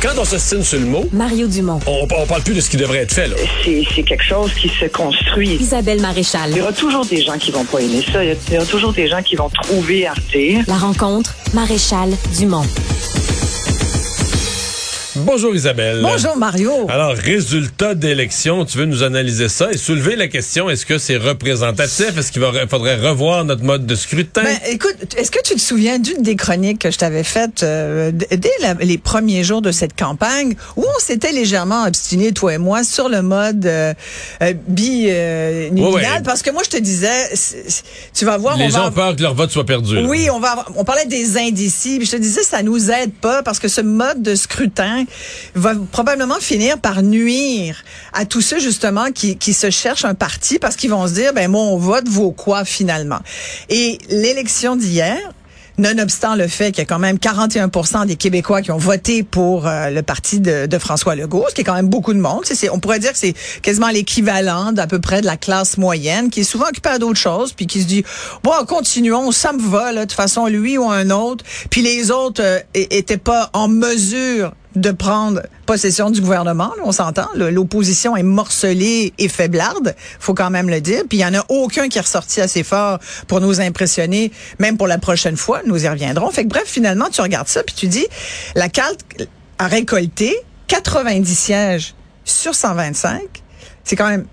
Quand on s'ostine sur le mot, Mario Dumont. on, on parle plus de ce qui devrait être fait. Là. c'est c'est quelque chose qui se construit. Isabelle Maréchal. Il y aura toujours des gens qui vont pas aimer ça. Il y a- il y aura toujours des gens qui vont trouver Arte. La rencontre, Maréchal Dumont. Bonjour Isabelle. Bonjour Mario. Alors, résultat d'élection, tu veux nous analyser ça et soulever la question, est-ce que c'est représentatif? Est-ce qu'il faudrait revoir notre mode de scrutin? Ben, écoute, est-ce que tu te souviens d'une des chroniques que je t'avais faites euh, dès la- les premiers jours de cette campagne où on s'était légèrement obstiné, toi et moi, sur le mode euh, euh? Ouais, ouais. Parce que moi, je te disais, tu vas voir, Les on gens va... ont peur que leur vote soit perdu. Oui, on va avoir- on parlait des indécis, puis je te disais ça nous aide pas parce que ce mode de scrutin va probablement finir par nuire à tous ceux justement qui, qui se cherchent un parti parce qu'ils vont se dire ben mon vote vaut quoi finalement? Et l'élection d'hier Nonobstant le fait qu'il y a quand même 41 des Québécois qui ont voté pour euh, le parti de, de François Legault, ce qui est quand même beaucoup de monde. C'est- on pourrait dire que c'est quasiment l'équivalent d'à peu près de la classe moyenne, qui est souvent occupée à d'autres choses, puis qui se dit, bon, continuons, ça me va, là, de toute façon, lui ou un autre. Puis les autres euh, é- étaient pas en mesure de prendre possession du gouvernement, on s'entend. L'opposition est morcelée et faiblarde, faut quand même le dire. Puis il y en a aucun qui est ressorti assez fort pour nous impressionner, même pour la prochaine fois. Nous y reviendrons. Fait que bref, finalement, tu regardes ça puis tu dis, la CALT a récolté 90 sièges sur 125. C'est quand même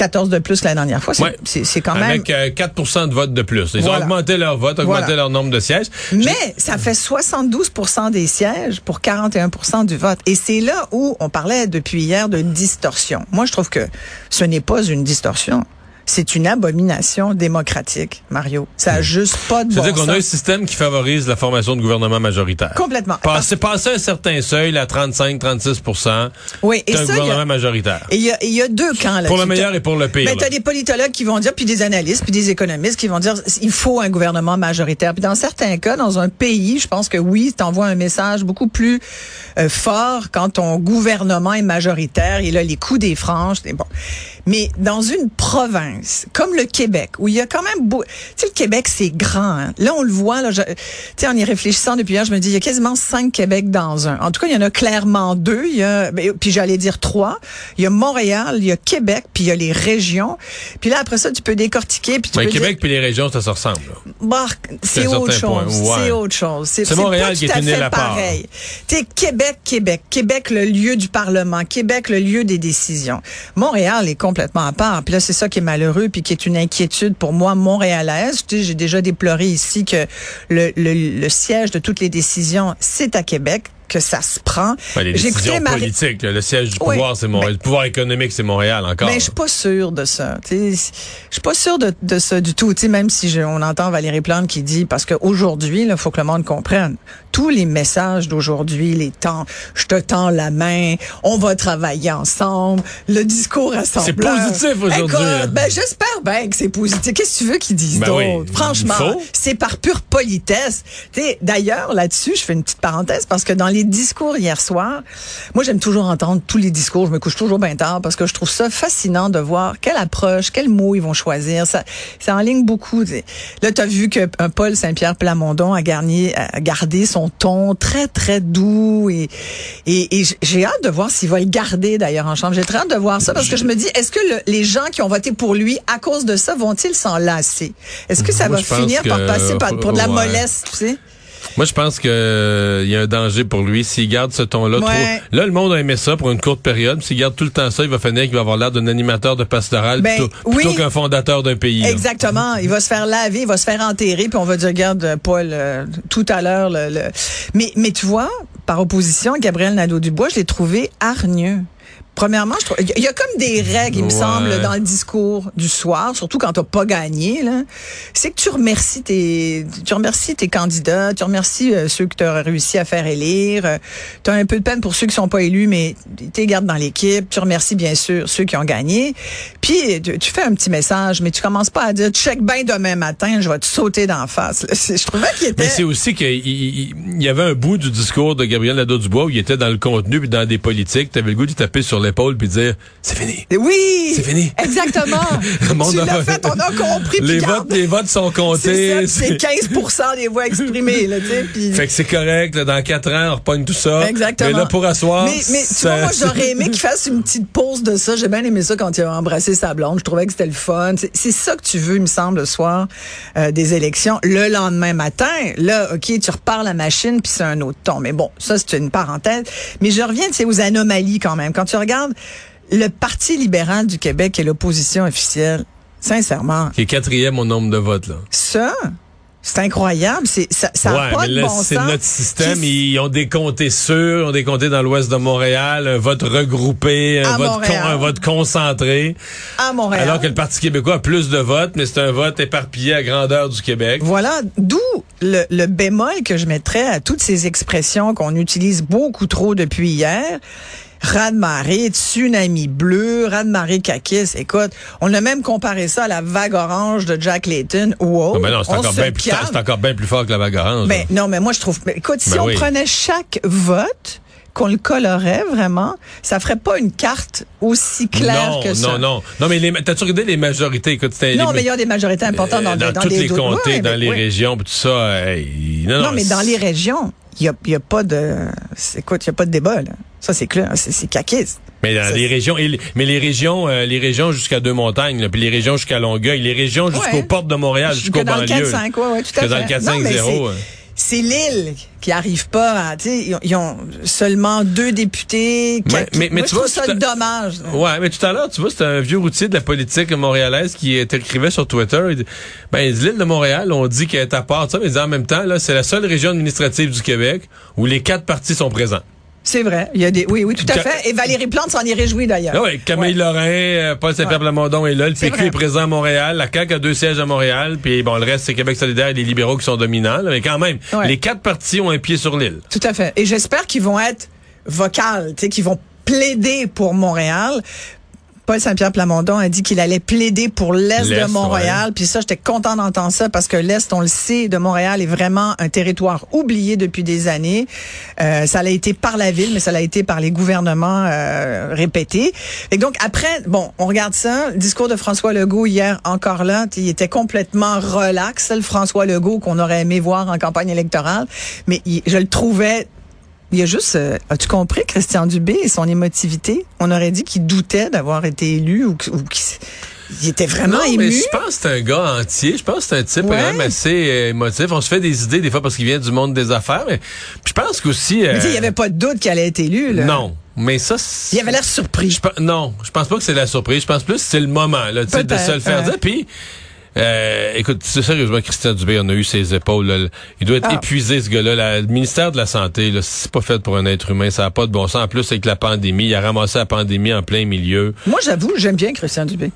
14 de plus que la dernière fois. C'est Ouais. quand même... Avec euh, 4% de vote de plus. Ils ont augmenté leur vote, augmenté Voilà. leur nombre de sièges. Mais ça fait 72% des sièges pour 41% du vote. Et c'est là où on parlait depuis hier de distorsion. Moi, je trouve que ce n'est pas une distorsion. C'est une abomination démocratique, Mario. Ça a juste pas de bon C'est-à-dire qu'on a un système qui favorise la formation de gouvernement majoritaire. Complètement. Passer, passer un certain seuil, à 35-36 Oui, et c'est un ça, il y a- gouvernement majoritaire. Et il y, a- il y a deux camps là Pour le meilleur et pour le pire. Mais là. t'as des politologues qui vont dire, puis des analystes, puis des économistes qui vont dire, il faut un gouvernement majoritaire. Puis dans certains cas, dans un pays, je pense que oui, t'envoies un message beaucoup plus euh, fort quand ton gouvernement est majoritaire. Et là, les coups des franges, bon. Mais dans une province comme le Québec, où il y a quand même, beau... tu sais, le Québec c'est grand. hein. Là, on le voit. Là, je- tu sais, en y réfléchissant depuis hier, je me dis, il y a quasiment cinq Québec dans un. En tout cas, il y en a clairement deux. Il y a, ben, puis j'allais dire trois. Il y a Montréal, il y a Québec, puis il y a les régions. Puis là, après ça, tu peux décortiquer. Puis tu Mais peux Québec dire, puis les régions, ça se ressemble. bah, c'est autre chose. C'est autre chose. C'est Montréal qui est une île à part, pareil. T'es Québec, Québec, Québec le lieu du Parlement, Québec le lieu des décisions. Montréal est complètement à part. Puis là, c'est ça qui est malheureux, puis qui est une inquiétude pour moi montréalaise. Tu sais, j'ai déjà déploré ici que le, le, le siège de toutes les décisions, c'est à Québec que ça se prend. Ben, les décisions Marie- politiques, le siège du Oui, pouvoir, c'est Montréal. mais- le pouvoir économique, c'est Montréal encore. Ben, je suis pas sûre de ça. Je suis pas sûre de, de ça du tout. Tu sais, même si je- on entend Valérie Plante qui dit, parce qu'aujourd'hui, il faut que le monde comprenne, tous les messages d'aujourd'hui, les temps, je te tends la main, on va travailler ensemble, le discours rassembleur. positif aujourd'hui, là. Ben, j'espère bien que c'est positif. Qu'est-ce que tu veux qu'ils disent Ben oui? Franchement, c'est par pure politesse. D'ailleurs, là-dessus, je fais une petite parenthèse parce que dans les discours hier soir, moi, j'aime toujours entendre tous les discours. Je me couche toujours bien tard parce que je trouve ça fascinant de voir quelle approche, quels mots ils vont choisir. Ça, ça enligne beaucoup. Là, tu as vu que un Paul Saint-Pierre Plamondon a, garni- a gardé son ton très, très doux et, et, et j'ai hâte de voir s'il va le garder d'ailleurs en chambre. J'ai très hâte de voir ça parce que je me dis, est-ce que le- les gens qui ont voté pour lui à cause de ça vont-ils s'en lasser? Est-ce que ça Moi, va finir par passer par, pour de la ouais. mollesse, tu sais? Moi, je pense que euh, y a un danger pour lui s'il garde ce ton-là. Ouais. trop. Là, le monde a aimé ça pour une courte période. S'il garde tout le temps ça, il va finir qu'il va avoir l'air d'un animateur de pastoral Ben, plutôt, oui. plutôt qu'un fondateur d'un pays. là. Exactement. Il va se faire laver, il va se faire enterrer, puis on va dire, regarde, euh, Paul, euh, tout à l'heure, le, le- Mais, mais tu vois, par opposition, Gabriel Nadeau-Dubois, je l'ai trouvé hargneux. Premièrement, je trouve, il y a comme des règles, il me semble, dans le discours du soir, surtout quand t'as pas gagné, là. C'est que tu remercies tes, tu remercies tes candidats, tu remercies euh, ceux que tu as réussi à faire élire. Euh, tu as un peu de peine pour ceux qui sont pas élus, mais tu gardes dans l'équipe. Tu remercies bien sûr ceux qui ont gagné. Puis tu, tu fais un petit message, mais tu commences pas à dire check bien demain matin, je vais te sauter d'en face. Je trouvais qu'il était. Mais c'est aussi qu'il il, il y avait un bout du discours de Gabriel Nadeau-Dubois où il était dans le contenu puis dans des politiques. Tu avais le goût de taper sur sur l'épaule puis dire c'est fini. Oui! C'est fini. Exactement. Le monde tu l'as fait, on a compris. Les votes, les votes sont comptés. C'est ça, puis c'est 15 des voix exprimées, là, tu sais. Fait que c'est correct, là, dans quatre ans, on repogne tout ça. Exactement. Mais là, pour asseoir. Mais, mais tu vois, moi, j'aurais aimé qu'il fasse une petite pause de ça. J'ai bien aimé ça quand il a embrassé sa blonde. Je trouvais que c'était le fun. C'est c'est ça que tu veux, il me semble, le soir euh, des élections. Le lendemain matin, là, OK, tu repars la machine, puis c'est un autre ton. Mais bon, ça, c'est une parenthèse. Mais je reviens, tu sais, aux anomalies quand même. Quand tu regardes le Parti libéral du Québec et l'opposition officielle, sincèrement, Qui est quatrième au nombre de votes, là. ça... C'est incroyable, c'est ça, ça a ouais, pas mais de là, bon c'est notre système. Qui- Ils ont des comtés sûrs, ils ont des comtés dans l'ouest de Montréal, un vote regroupé, vote, un vote concentré. à Montréal. Alors que le Parti québécois a plus de votes, mais c'est un vote éparpillé à grandeur du Québec. Voilà, d'où le, le bémol que je mettrais à toutes ces expressions qu'on utilise beaucoup trop depuis hier. Raz-de-marée, tsunami bleu, raz-de-marée caquisse. Écoute, on a même comparé ça à la vague orange de Jack Layton. Wow, Ah ben non, c'est encore, bien plus, encore bien plus fort que la vague orange. Ben, non, mais moi, je trouve. mais écoute, si Ben on oui. prenait chaque vote, qu'on le colorait vraiment, ça ferait pas une carte aussi claire non, que ça. non, non. Non, mais les- t'as-tu regardé les majorités? Écoute, Non, les- mais il y a des majorités importantes dans, euh, dans, dans, toutes des les comtés, Ouais, dans mais les oui. régions, tout ça. hey, non, Non, non, mais dans les régions, il y a, y a pas de. Écoute, il y a pas de débat, là. Ça, c'est clair. C'est caquiste. Mais dans les régions, mais les régions, euh, les régions jusqu'à deux montagnes, là, puis les régions jusqu'à Longueuil, les régions jusqu'aux Ouais. portes de Montréal, jusqu'aux Que dans le banlieues. 4-5, ouais, ouais, tout à Que dans fait. le 4-5-0, Non, mais c'est- l'île qui arrive pas à, tu sais, ils, ont- ils ont seulement deux députés. Mais- qui- mais- mais moi, tu je vois, ça tout dommage. Ouais, mais tout à l'heure, tu vois, c'est un vieux routier de la politique montréalaise qui euh, écrivait sur Twitter. Il dit, ben, l'île de Montréal, on dit qu'elle est à part, ça, mais il dit, en même temps, là, c'est la seule région administrative du Québec où les quatre partis sont présents. C'est vrai. Il y a des, oui, oui, tout à Ca- fait. Et Valérie Plante s'en est réjouie d'ailleurs. Ah ouais, Camille Ouais. Lorrain, euh, Paul Saint-Pierre Plamondon est là, le PQ est présent à Montréal, la CAQ a deux sièges à Montréal, puis bon, le reste, c'est Québec solidaire et les libéraux qui sont dominants, là, mais quand même, Ouais. les quatre partis ont un pied sur l'île. Tout à fait. Et j'espère qu'ils vont être vocales, tu sais, qu'ils vont plaider pour Montréal. Paul Saint-Pierre Plamondon a dit qu'il allait plaider pour l'Est de Montréal. Puis ça, j'étais content d'entendre ça parce que l'Est, on le sait, de Montréal est vraiment un territoire oublié depuis des années. Euh, ça l'a été par la ville, mais ça l'a été par les gouvernements euh, répétés. Et donc après, bon, on regarde ça. Le discours de François Legault hier, encore là, il était complètement relax, le François Legault qu'on aurait aimé voir en campagne électorale. Mais il- je le trouvais il y a juste, euh, as-tu compris Christian Dubé et son émotivité? On aurait dit qu'il doutait d'avoir été élu ou, qu'il il était vraiment non, ému. mais je pense que c'est un gars entier. Je pense que c'est un type Ouais. quand même assez euh, émotif. On se fait des idées des fois parce qu'il vient du monde des affaires, mais je pense qu'aussi... Mais il euh, n'y avait pas de doute qu'il allait être élu. Là. Non, mais ça... c'est- Il avait l'air surpris. Je non, je pense pas que c'est la surprise. Je pense plus que c'est le moment là, de se le faire dire. Puis, euh, écoute, sérieusement, Christian Dubé, on a eu ses épaules. là. Il doit être Ah. épuisé, ce gars-là. Le ministère de la Santé, c'est pas fait pour un être humain. Ça n'a pas de bon sens. En plus, avec la pandémie, il a ramassé la pandémie en plein milieu. Moi, j'avoue, j'aime bien Christian Dubé.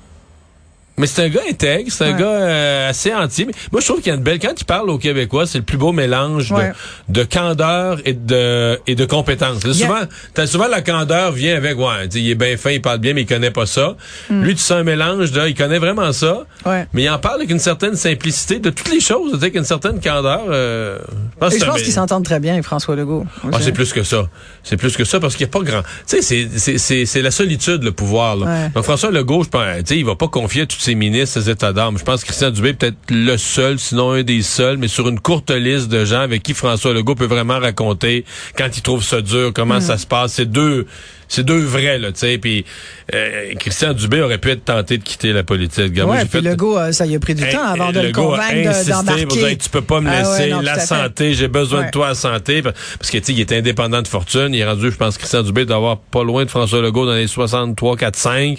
Mais c'est un gars intègre, c'est un Ouais. gars euh, assez. Mais moi, je trouve qu'il y a une belle... Quand il parle aux Québécois, c'est le plus beau mélange Ouais. de, de candeur et de, et de compétence. Là, Souvent, t'as souvent la candeur vient avec, ouais, il est bien fin, il parle bien, mais il connaît pas ça. Lui, tu sens un mélange de, il connaît vraiment ça, Hmm. Ouais. mais il en parle avec une certaine simplicité de toutes les choses, avec une certaine candeur. euh, je pense Et je qu'ils s'entendent très bien François Legault. ah, c'est plus que ça. C'est plus que ça parce qu'il n'y a pas grand. Tu sais, c'est- c'est- c'est c'est la solitude, le pouvoir. Là. Donc, François Legault, je pense, tu sais, il va pas confier à tous ses ministres ses états d'âme. Je pense que Christian Dubé est peut-être le seul, sinon un des seuls, mais sur une courte liste de gens avec qui François Legault peut vraiment raconter quand il trouve ça dur, comment ça se passe. C'est deux, c'est deux vrais, là, tu sais. Puis euh, Christian Dubé aurait pu être tenté de quitter la politique. Regarde, moi, Ouais, j'ai puis fait- Legault, euh, ça y a pris du temps avant de le convaincre pour d'embarquer. dire, tu peux pas me Ah ouais, laisser non, la santé, j'ai besoin Ouais. de toi à santé parce que tu sais il est indépendant de fortune, il est rendu je pense Christian Dubé d'avoir pas loin de François Legault dans les 63 4 5.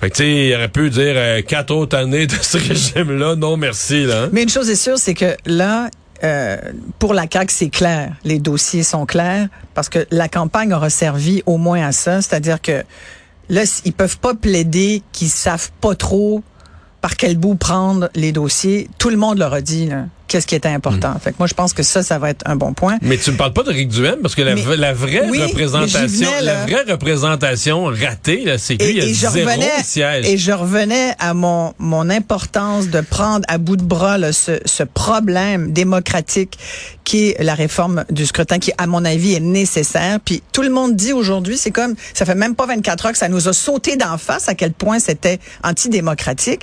Fait que tu sais il aurait pu dire euh, quatre autres années de ce régime là, non merci là. hein. Mais une chose est sûre, c'est que là, euh, pour la CAQ, c'est clair. Les dossiers sont clairs parce que la campagne aura servi au moins à ça. C'est-à-dire que là, ils peuvent pas plaider qu'ils savent pas trop par quel bout prendre les dossiers. Tout le monde leur a dit qu'est-ce qui était important. Fait que moi, je pense que ça, ça va être un bon point. Mais tu ne parles pas de Rick Duhem parce que la, Mais- la vraie oui, représentation, venais, la vraie représentation ratée, là, c'est qu'il y a je zéro revenais, siège. et je revenais à mon, mon importance de prendre à bout de bras là, ce, ce problème démocratique qui est la réforme du scrutin, qui, à mon avis, est nécessaire. Puis tout le monde dit aujourd'hui, c'est comme, ça fait même pas 24 heures que ça nous a sauté d'en face à quel point c'était antidémocratique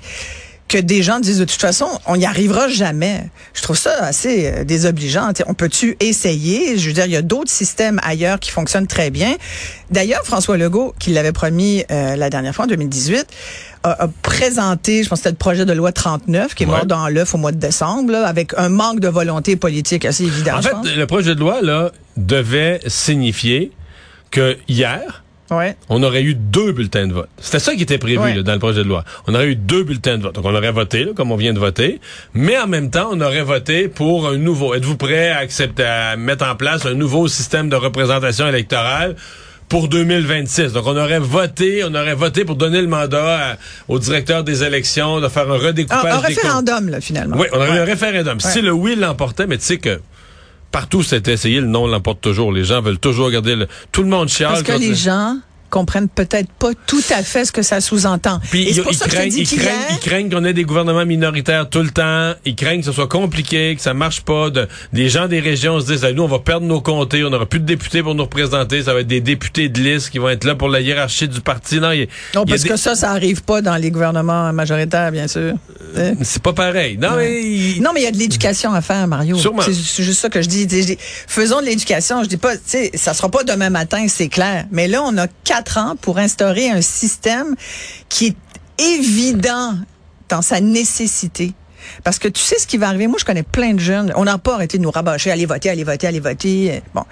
que des gens disent de toute façon, on n'y arrivera jamais. Je trouve ça assez euh, désobligeant. T'sais, on peut-tu essayer? Je veux dire, il y a d'autres systèmes ailleurs qui fonctionnent très bien. D'ailleurs, François Legault, qui l'avait promis euh, la dernière fois, en 2018, a, a présenté, je pense que c'était le projet de loi 39, qui est Ouais. mort dans l'œuf au mois de décembre, là, avec un manque de volonté politique assez évident. En fait, le projet de loi là devait signifier que hier, Ouais. on aurait eu deux bulletins de vote. C'était ça qui était prévu Ouais. là, dans le projet de loi. On aurait eu deux bulletins de vote. Donc on aurait voté, là, comme on vient de voter, mais en même temps, on aurait voté pour un nouveau. Êtes-vous prêt à accepter, à mettre en place un nouveau système de représentation électorale? Pour 2026. Donc, on aurait voté, on aurait voté pour donner le mandat à- au directeur des élections de faire un redécoupage un référendum, là, finalement. Oui, on aurait eu un référendum. Si le oui l'emportait, mais tu sais que partout c'était essayé, le non l'emporte toujours. Les gens veulent toujours garder le. Tout le monde chiale. Parce que les le- gens comprennent peut-être pas tout à fait ce que ça sous-entend. Puis ils, craignent, ils craignent, ils craignent qu'on ait des gouvernements minoritaires tout le temps. Ils craignent que ce soit compliqué, que ça marche pas. De, les gens des régions se disent, Ah, nous, on va perdre nos comtés, on n'aura plus de députés pour nous représenter. Ça va être des députés de liste qui vont être là pour la hiérarchie du parti. Non, y Non, parce des- que ça, ça arrive pas dans les gouvernements majoritaires, bien sûr. T'sais. c'est pas pareil. Non, mais il- Non, mais il y a de l'éducation à faire, Mario. Sûrement. C'est c'est juste ça que je dis. Je dis, Faisons de l'éducation. Je dis pas, tu sais, ça sera pas demain matin, c'est clair. Mais là, on a quatre ans pour instaurer un système qui est évident dans sa nécessité. Parce que tu sais ce qui va arriver? Moi, je connais plein de jeunes. On n'a pas arrêté de nous rabâcher, allez voter, allez voter, allez voter. Bon.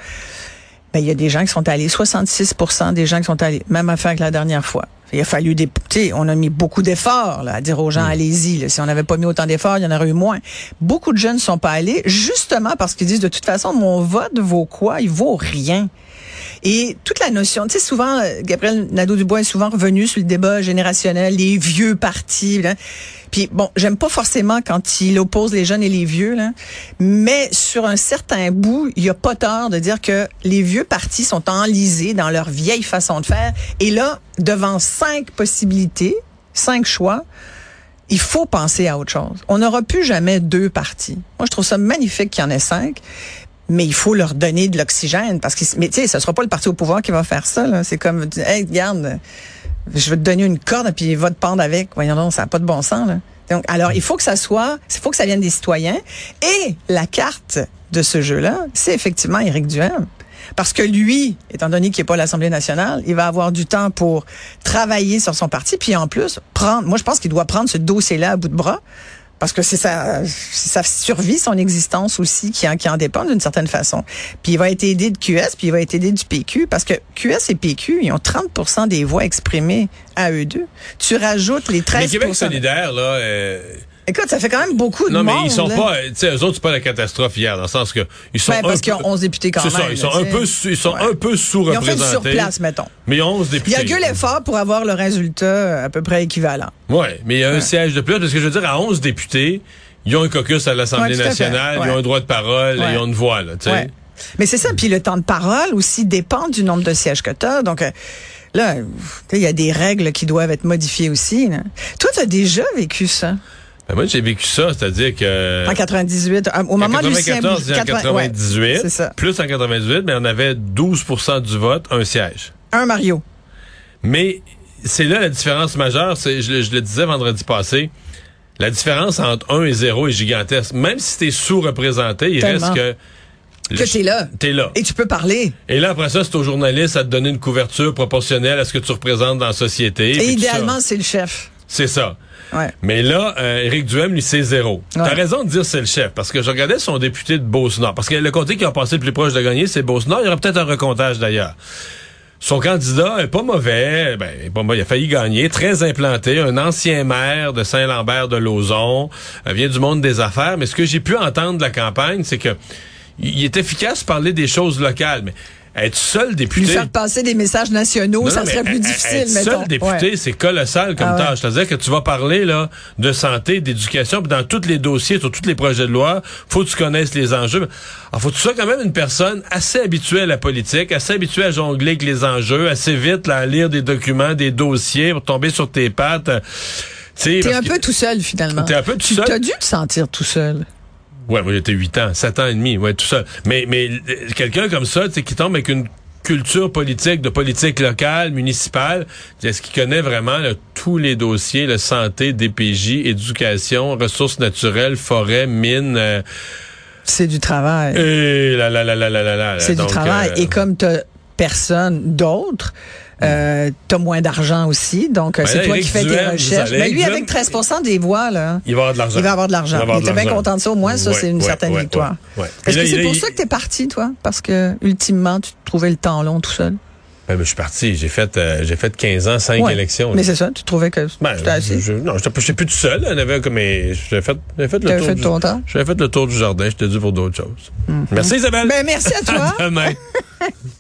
Ben, il y a des gens qui sont allés, 66% des gens qui sont allés. Même affaire que la dernière fois. Il a fallu des, sais, on a mis beaucoup d'efforts, là, à dire aux gens, allez-y, là. Si on n'avait pas mis autant d'efforts, il y en aurait eu moins. Beaucoup de jeunes ne sont pas allés, justement parce qu'ils disent, de toute façon, mon vote vaut quoi? Il vaut rien. Et toute la notion, tu sais, souvent, euh, Gabriel Nadeau-Dubois est souvent revenu sur le débat générationnel, les vieux partis. Là. Puis bon, j'aime pas forcément quand il oppose les jeunes et les vieux, là, mais sur un certain bout, il y a pas tort de dire que les vieux partis sont enlisés dans leur vieille façon de faire. Et là, devant cinq possibilités, cinq choix, il faut penser à autre chose. On n'aura plus jamais deux partis. Moi, je trouve ça magnifique qu'il y en ait cinq, mais il faut leur donner de l'oxygène parce que, mais tu sais, ce sera pas le parti au pouvoir qui va faire ça. là. C'est comme, hey, regarde, je vais te donner une corde puis va te pendre avec. Voyons donc, ça n'a pas de bon sens. Là. Donc, alors, il faut que ça soit, il faut que ça vienne des citoyens. Et la carte de ce jeu-là, c'est effectivement Éric Duhem. Parce que lui, étant donné qu'il n'est pas à l'Assemblée nationale, il va avoir du temps pour travailler sur son parti, puis en plus, prendre, moi je pense qu'il doit prendre ce dossier-là à bout de bras, parce que c'est sa, sa survie, son existence aussi qui en, qui en dépend d'une certaine façon. Puis il va être aidé de QS, puis il va être aidé du PQ, parce que QS et PQ, ils ont 30 des voix exprimées à eux deux. Tu rajoutes les 13 Mais Québec solidaire, là. euh, Écoute, ça fait quand même beaucoup de non, monde. mais ils sont là. pas. Tu sais, eux autres, c'est pas la catastrophe hier, dans le sens que. Ils sont Ben, parce qu'ils ont peu- 11 députés quand C'est ça, même, ils sont là, un peu, ils sont Ouais. un peu Ils ont fait sous-représentés. du surplace, mettons. Mais ils ont 11 Il y députés. a gueule l'effort pour avoir le résultat à peu près équivalent. Ouais, mais il y a un siège de plus, parce que je veux dire, à 11 députés, ils ont un caucus à l'Assemblée Ouais, nationale, ils ont un droit de parole, Ouais. ils ont une voix, là, tu sais. Mais c'est ça. Puis le temps de parole aussi dépend du nombre de sièges que tu as. Donc euh, là, tu sais, il y a des règles qui doivent être modifiées aussi. là. Toi, tu as déjà vécu ça? Ben, moi, j'ai vécu ça, c'est-à-dire que. en 98, euh, au en moment Lucien 94 et en 80 ouais, 98, c'est ça. plus en 98, mais on avait 12% du vote, un siège. Un Mario. Mais c'est là la différence majeure, c'est, je, le- je le disais vendredi passé, la différence entre 1 et 0 est gigantesque. Même si t'es sous-représenté, il Tellement. reste que... Que t'es là. T'es là. Et tu peux parler. Et là, après ça, c'est au journaliste à te donner une couverture proportionnelle à ce que tu représentes dans la société. Et idéalement, c'est le chef. C'est ça. Ouais. Mais là, euh, Éric Duhem, lui, c'est zéro. T'as raison de dire c'est le chef, parce que je regardais son député de Beauce-Nord. Parce que le comté qui a passé le plus proche de gagner, c'est Beauce-Nord. Il y aura peut-être un recomptage d'ailleurs. Son candidat est pas mauvais, ben, est pas mauvais, il a failli gagner, très implanté, un ancien maire de Saint-Lambert de Lauzon, euh, vient du monde des affaires, mais ce que j'ai pu entendre de la campagne, c'est que il est efficace pour parler des choses locales, mais être seul Lui député. faire passer des messages nationaux, Non, ça non, serait plus difficile, être mettons. seul député, Ouais. c'est colossal comme Ah ouais. tâche. C'est-à-dire que tu vas parler là de santé, d'éducation, puis dans tous les dossiers, sur tous les projets de loi, faut que tu connaisses les enjeux. Alors, faut que tu sois quand même une personne assez habituée à la politique, assez habituée à jongler avec les enjeux, assez vite là, à lire des documents, des dossiers, pour tomber sur tes pattes. T'es un que- peu tout seul, finalement. T'es un peu tout tu seul. T'as dû te sentir tout seul. Ouais, moi j'étais 8 ans, 7 ans et demi, ouais, tout ça. Mais, mais euh, quelqu'un comme ça, tu sais, qui tombe avec une culture politique, de politique locale, municipale, est-ce qu'il connaît vraiment là, tous les dossiers, le santé, DPJ, éducation, ressources naturelles, forêt, mines, euh, C'est du travail. et là, là, là, là, là, là, là. C'est du travail. euh, Et comme t'as personne d'autre, euh, t'as moins d'argent aussi. Donc, euh, Ben c'est toi qui fais tes recherches. Mais lui, Éric avec Duhem, 13 des voix, là, il va avoir de l'argent. il va avoir de l'argent. Il était bien content de ça. Au moins, ça, c'est une ouais, certaine ouais, victoire. Est-ce que c'est pour il- ça que t'es parti, toi? Parce que, ultimement, tu trouvais le temps long tout seul? Ben, ben, je suis parti, j'ai fait, euh, j'ai fait 15 ans, 5 Ouais. élections. Mais c'est ça, tu trouvais que Ben, c'était assez? je, non, j'étais j'étais plus tout seul. avait comme, mais j'avais fait, j'avais fait le tour fait du, ton temps? j'avais fait le tour du jardin. J'étais dû pour d'autres choses. Merci Isabelle. Ben, merci à toi. À demain.